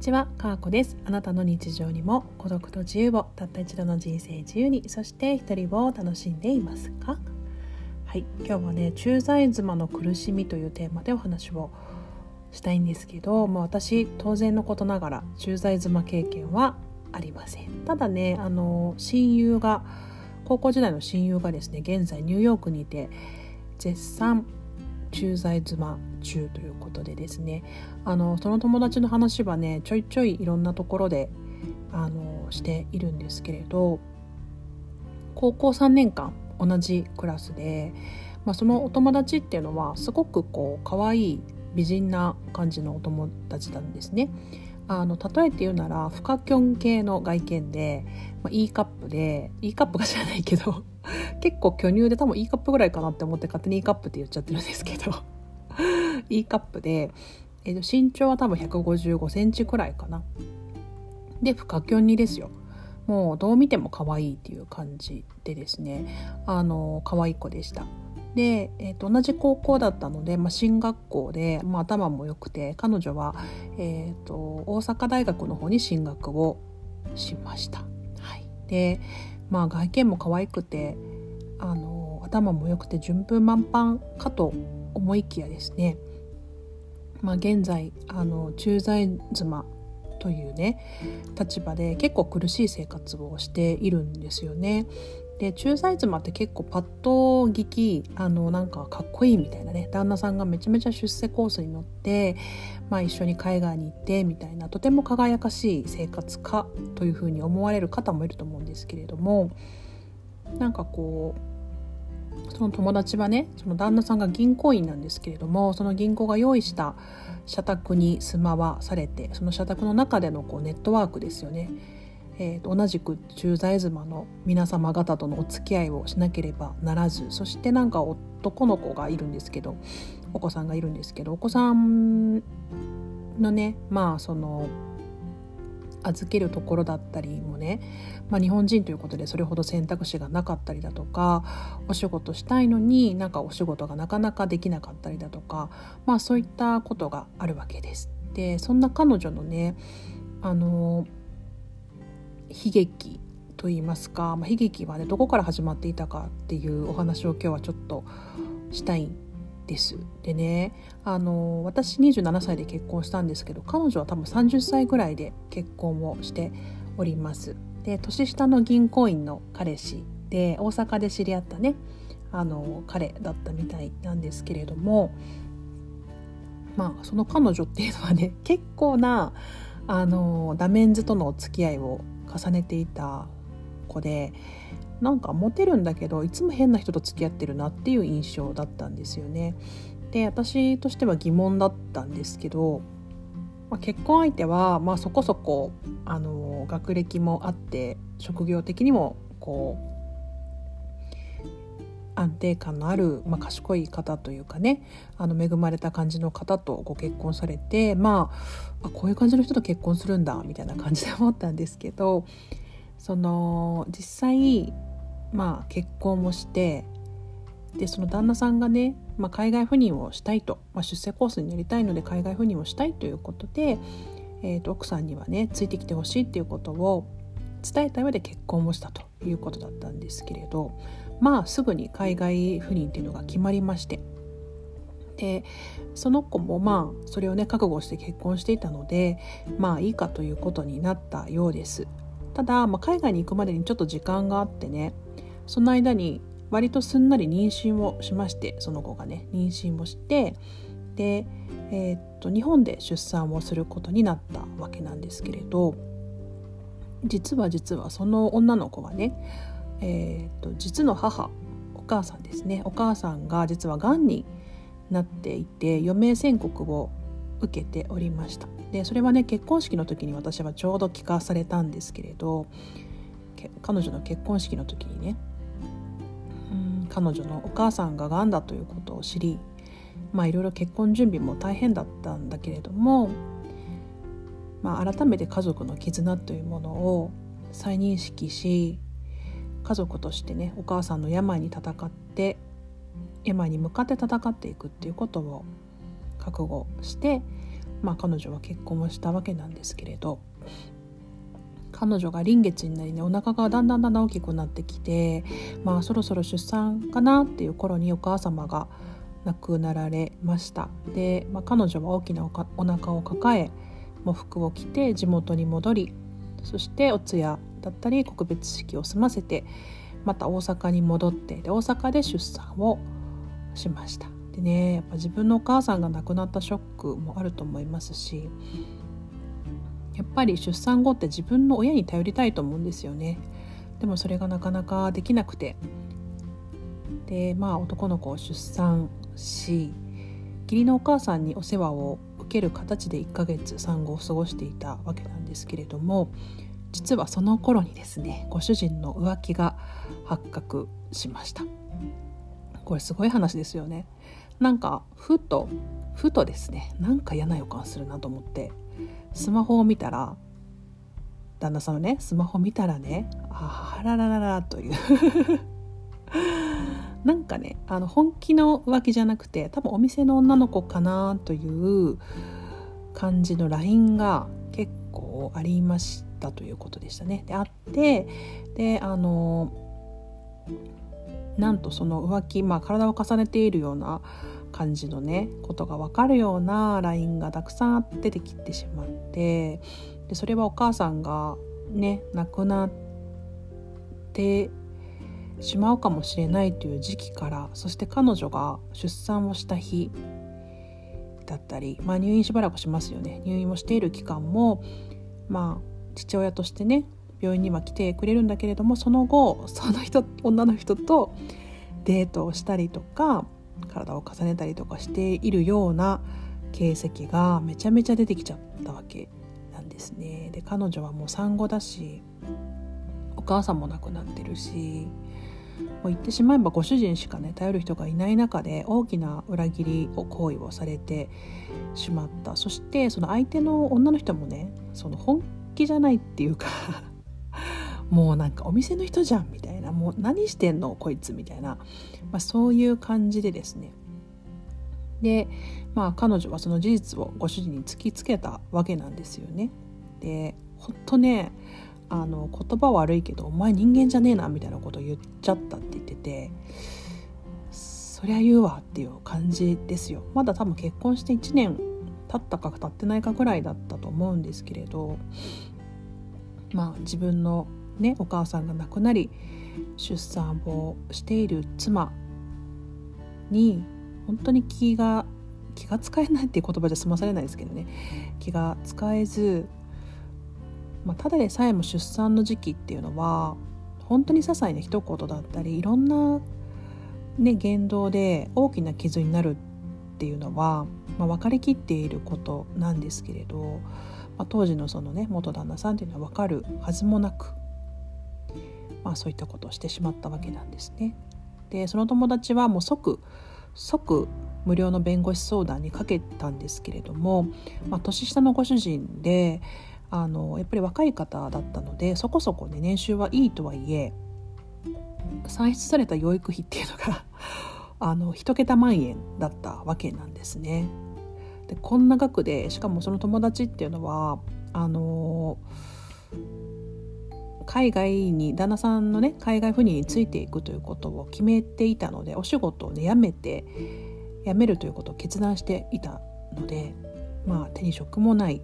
ちは、かーこです。あなたの日常にも孤独と自由をたった一度の人生自由にそして一人を楽しんでいますか？はい。今日はね駐在妻の苦しみというテーマでお話をしたいんですけど、まあ、私当然のことながら駐在妻経験はありません。ただねあの親友が高校時代の親友がですね現在ニューヨークにいて絶賛駐在妻中ということでですねあのその友達の話はねちょいちょいいろんなところであのしているんですけれど高校3年間同じクラスで、まあ、そのお友達っていうのはすごくこう可愛い美人な感じのお友達なんですね。あの例えて言うならフカキョン系の外見で、まあ、E カップで E カップか知らないけど 結構巨乳で多分 E カップぐらいかなって思って勝手に E カップって言っちゃってるんですけど E カップで、えー、と身長は多分155センチくらいかな。でフカキョンにですよ。もうどう見ても可愛いっていう感じでですね。あの可愛い子でした。で、えー、と同じ高校だったので、まあ、進学校で、まあ、頭も良くて彼女は、えーと、大阪大学の方に進学をしました。はい、で、まあ、外見も可愛くてあの頭も良くて順風満帆かと思いきやですね、まあ、現在あの駐在妻というね立場で結構苦しい生活をしているんですよね。で駐在妻って結構パッと聞きあのなんかかっこいいみたいなね旦那さんがめちゃめちゃ出世コースに乗って、まあ、一緒に海外に行ってみたいなとても輝かしい生活かというふうに思われる方もいると思うんですけれどもなんかこうその友達はねその旦那さんが銀行員なんですけれどもその銀行が用意した社宅に住まわされてその社宅の中でのこうネットワークですよね。えー、同じく駐在妻の皆様方とのお付き合いをしなければならずそしてなんか男の子がいるんですけどお子さんがいるんですけどお子さんのねまあその預けるところだったりもね、まあ、日本人ということでそれほど選択肢がなかったりだとかお仕事したいのになんかお仕事がなかなかできなかったりだとか、まあ、そういったことがあるわけです。でそんな彼女のねあの悲劇と言いますか、まあ、悲劇はねどこから始まっていたかっていうお話を今日はちょっとしたいんです。でねあの私27歳で結婚したんですけど彼女は多分30歳ぐらいで結婚をしております。で年下の銀行員の彼氏で大阪で知り合ったねあの彼だったみたいなんですけれどもまあその彼女っていうのはね結構なあのダメンズとのお付き合いを重ねていた子でなんかモテるんだけどいつも変な人と付き合ってるなっていう印象だったんですよね。で私としては疑問だったんですけど、まあ、結婚相手は、まあ、そこそこあの学歴もあって職業的にもこう安定感のある、まあ、賢い方というかねあの恵まれた感じの方とご結婚されてまあこういう感じの人と結婚するんだみたいな感じで思ったんですけどその実際まあ結婚もしてでその旦那さんがね、まあ、海外赴任をしたいと、まあ、出世コースになりたいので海外赴任をしたいということで、えー、と奥さんにはねついてきてほしいっていうことを伝えた上で結婚をしたということだったんですけれどまあすぐに海外赴任っていうのが決まりまして。でその子もまあそれをね覚悟して結婚していたのでまあいいかということになったようです。ただ、まあ、海外に行くまでにちょっと時間があってねその間に割とすんなり妊娠をしましてその子がね妊娠をしてで、えー、っと日本で出産をすることになったわけなんですけれど実は実はその女の子はねえーと、実の母お母さんですね。お母さんが実はがんになっていて余命宣告を受けておりました。でそれはね結婚式の時に私はちょうど聞かされたんですけれど彼女の結婚式の時にねうん彼女のお母さんががんだということを知りまあいろいろ結婚準備も大変だったんだけれども、まあ、改めて家族の絆というものを再認識し家族としてねお母さんの病に戦って病に向かって戦っていくっていうことを覚悟してまあ、彼女は結婚をしたわけなんですけれど彼女が臨月になりねお腹がだんだんだんだん大きくなってきてまあそろそろ出産かなっていう頃にお母様が亡くなられました。で、まあ、彼女は大きなおかお腹を抱え喪服を着て地元に戻りそしてお通夜だったり告別式を済ませてまた大阪に戻ってで大阪で出産をしました。でねやっぱ自分のお母さんが亡くなったショックもあると思いますしやっぱり出産後って自分の親に頼りたいと思うんですよね。でもそれがなかなかできなくて。でまあ男の子を出産し義理のお母さんにお世話を受ける形で1ヶ月産後を過ごしていたわけなんですけれども実はその頃にですねご主人の浮気が発覚しました。これすごい話ですよね。なんかふとふとですねなんか嫌な予感するなと思ってスマホを見たら旦那さんのねスマホ見たらねあららららという。なんかねあの本気の浮気じゃなくて多分お店の女の子かなという感じの LINE が結構ありましたということでしたね。であってであのなんとその浮気、まあ、体を重ねているような感じのねことが分かるような LINE がたくさん出てきてしまってでそれはお母さんがね亡くなってしまうかもしれないという時期からそして彼女が出産をした日だったり、まあ、入院しばらくしますよね入院をしている期間もまあ父親としてね病院には来てくれるんだけれどもその後その人女の人とデートをしたりとか体を重ねたりとかしているような形跡がめちゃめちゃ出てきちゃったわけなんですね。で彼女はもう産後だしお母さんも亡くなってるしもう言ってしまえばご主人しかね頼る人がいない中で大きな裏切りを行為をされてしまったそしてその相手の女の人もねその本気じゃないっていうか もうなんかお店の人じゃんみたいなもう何してんのこいつみたいな、まあ、そういう感じでですねでまあ彼女はその事実をご主人に突きつけたわけなんですよね。でほんとねあの言葉悪いけど「お前人間じゃねえな」みたいなこと言っちゃったって言っててそりゃ言うわっていう感じですよまだ多分結婚して1年経ったか経ってないかぐらいだったと思うんですけれどまあ自分のねお母さんが亡くなり出産をしている妻に本当に気が気が使えないっていう言葉じゃ済まされないですけどね。気が使えずまあ、ただでさえも出産の時期っていうのは本当に些細な一言だったりいろんな、ね、言動で大きな傷になるっていうのは、まあ、分かりきっていることなんですけれど、まあ、当時のそのね元旦那さんっていうのは分かるはずもなく、まあ、そういったことをしてしまったわけなんですね。でその友達はもう即即無料の弁護士相談にかけたんですけれども、まあ、年下のご主人であのやっぱり若い方だったのでそこそこね年収はいいとはいえ算出された養育費っていうのがあの1桁万円だったわけなんですね。でこんな額でしかもその友達っていうのはあの海外に旦那さんのね海外赴任についていくということを決めていたのでお仕事をね辞めて辞めるということを決断していたのでまあ手に職もない。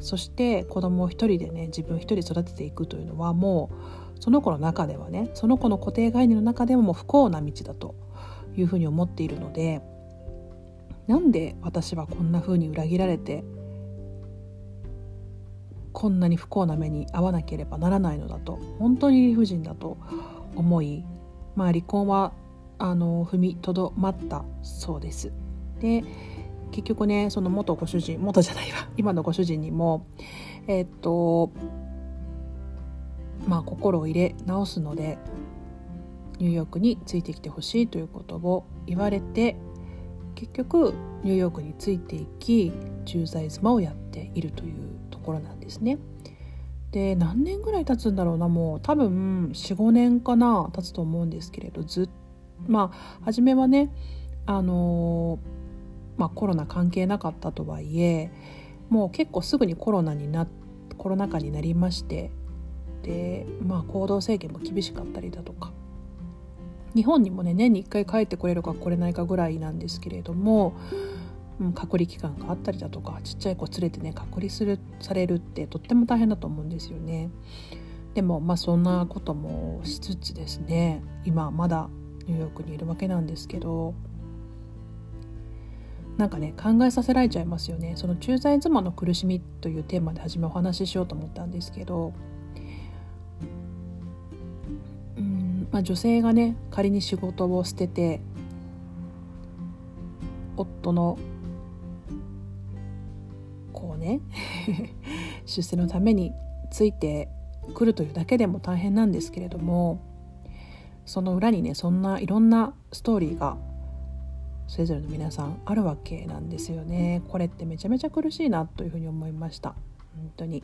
そして子供を一人でね自分一人育てていくというのはもうその子の中ではねその子の固定概念の中でももう不幸な道だというふうに思っているのでなんで私はこんなふうに裏切られてこんなに不幸な目に遭わなければならないのだと本当に理不尽だと思いまあ離婚はあの踏みとどまったそうです。で結局ねその元ご主人元じゃないわ 今のご主人にもえー、っとまあ心を入れ直すのでニューヨークについてきてほしいということを言われて結局ニューヨークについていき駐在妻をやっているというところなんですね。で何年ぐらい経つんだろうなもう多分45年かな経つと思うんですけれどずっまあ初めはねあのーまあ、コロナ関係なかったとはいえもう結構すぐにコロナになコロナ禍になりましてでまあ行動制限も厳しかったりだとか日本にもね年に1回帰ってこれるか来れないかぐらいなんですけれども、うん、隔離期間があったりだとかちっちゃい子連れてね隔離するされるってとっても大変だと思うんですよね。でもまあそんなこともしつつですね今まだニューヨークにいるわけなんですけどなんかね考えさせられちゃいますよねその駐在妻の苦しみというテーマで初めお話ししようと思ったんですけどまあ、女性がね仮に仕事を捨てて夫のこうね 出世のためについてくるというだけでも大変なんですけれどもその裏にねそんないろんなストーリーがそれぞれの皆さんあるわけなんですよね。これってめちゃめちゃ苦しいなというふうに思いました。本当に。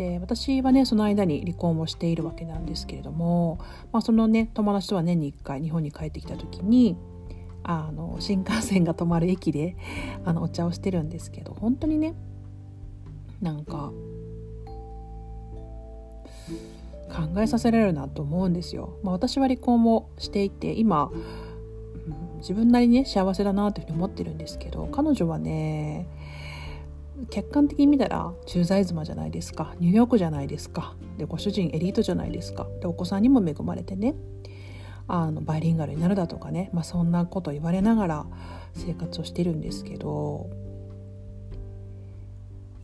で私はねその間に離婚をしているわけなんですけれども、まあ、そのね友達とは年に1回日本に帰ってきた時にあの新幹線が止まる駅で あのお茶をしてるんですけど本当にねなんか考えさせられるなと思うんですよ。まあ、私は離婚をしていて今、自分なりにね幸せだなというふうに思ってるんですけど彼女はね客観的に見たら駐在妻じゃないですか。ニューヨークじゃないですか。でご主人エリートじゃないですか。でお子さんにも恵まれてね。あのバイリンガルになるだとかね、まあ、そんなこと言われながら生活をしてるんですけど。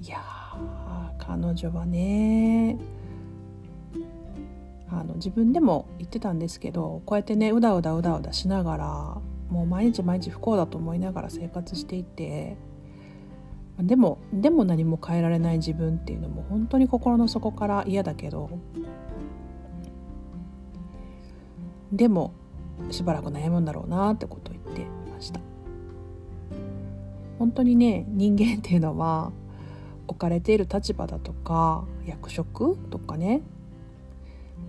いや彼女はねあの自分でも言ってたんですけどこうやってねうだうだうだうだしながらもう毎日毎日不幸だと思いながら生活していてでもでも何も変えられない自分っていうのも本当に心の底から嫌だけどでもしばらく悩むんだろうなってことを言ってました。本当にね人間っていうのは置かれている立場だとか役職とかね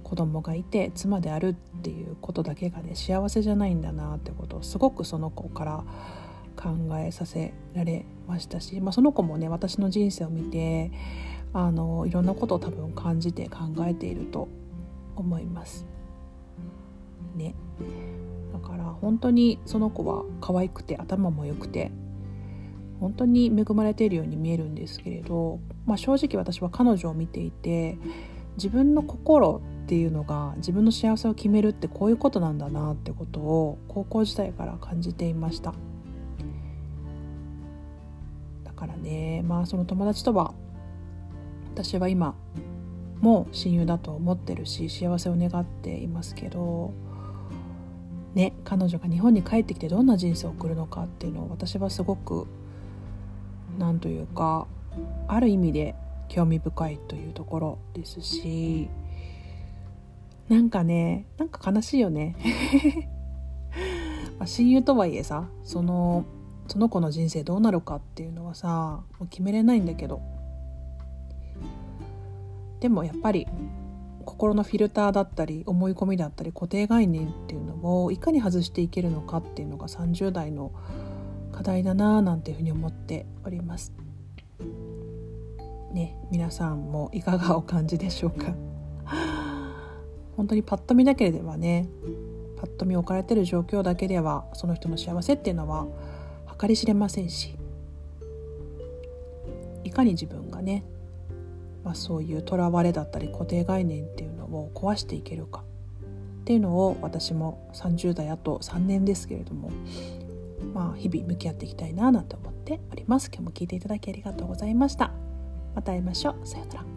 子供がいて妻であるっていうことだけがね幸せじゃないんだなってことをすごくその子から考えさせられましたし、まあ、その子もね私の人生を見てあのいろんなことを多分感じて考えていると思います。ね、だから本当にその子は可愛くて頭も良くて本当に恵まれているように見えるんですけれど、まあ、正直私は彼女を見ていて自分の心っていうのが自分の幸せを決めるってこういうことなんだなってことを高校時代から感じていました。からね。まあその友達とは私は今も親友だと思ってるし幸せを願っていますけどね彼女が日本に帰ってきてどんな人生を送るのかっていうのを私はすごく何というかある意味で興味深いというところですしなんかねなんか悲しいよね。親友とはいえさそのその子の人生どうなるかっていうのはさもう決めれないんだけどでもやっぱり心のフィルターだったり思い込みだったり固定概念っていうのをいかに外していけるのかっていうのが30代の課題だなぁなんていうふうに思っております。ね皆さんもいかがお感じでしょうか本当にパッと見だけではねパッと見置かれてる状況だけではその人の幸せっていうのは計り知れませんしいかに自分がね、まあ、そういうとらわれだったり固定概念っていうのを壊していけるかっていうのを私も30代あと3年ですけれどもまあ日々向き合っていきたいななんて思っております。今日も聞いていただきありがとうございました。また会いましょう。さようなら。